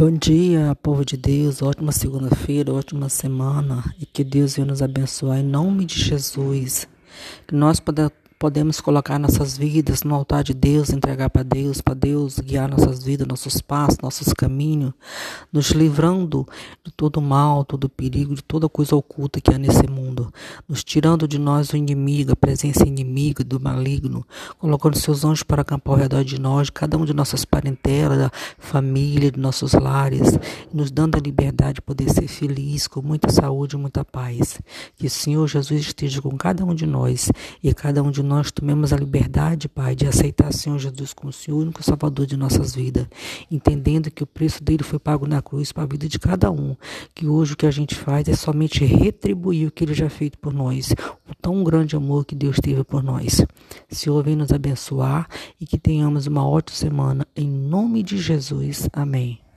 Bom dia, povo de Deus. Ótima segunda-feira, ótima semana. E que Deus venha nos abençoar em nome de Jesus. Que nós podemos colocar nossas vidas no altar de Deus, entregar para Deus, para Deus guiar nossas vidas, nossos passos, nossos caminhos, nos livrando de todo mal, todo perigo, de toda coisa oculta que há nesse mundo, nos tirando de nós o inimigo, a presença inimiga do maligno, colocando seus anjos para acampar ao redor de nós, cada um de nossas parentelas, da família, de nossos lares, nos dando a liberdade de poder ser feliz, com muita saúde e muita paz. Que o Senhor Jesus esteja com cada um de nós e cada um de nós tomemos a liberdade, Pai, de aceitar o Senhor Jesus como o Senhor único Salvador de nossas vidas, entendendo que o preço dele foi pago na cruz para a vida de cada um, que hoje o que a gente faz é somente retribuir o que ele já fez por nós, o tão grande amor que Deus teve por nós. Senhor, vem nos abençoar e que tenhamos uma ótima semana, em nome de Jesus. Amém.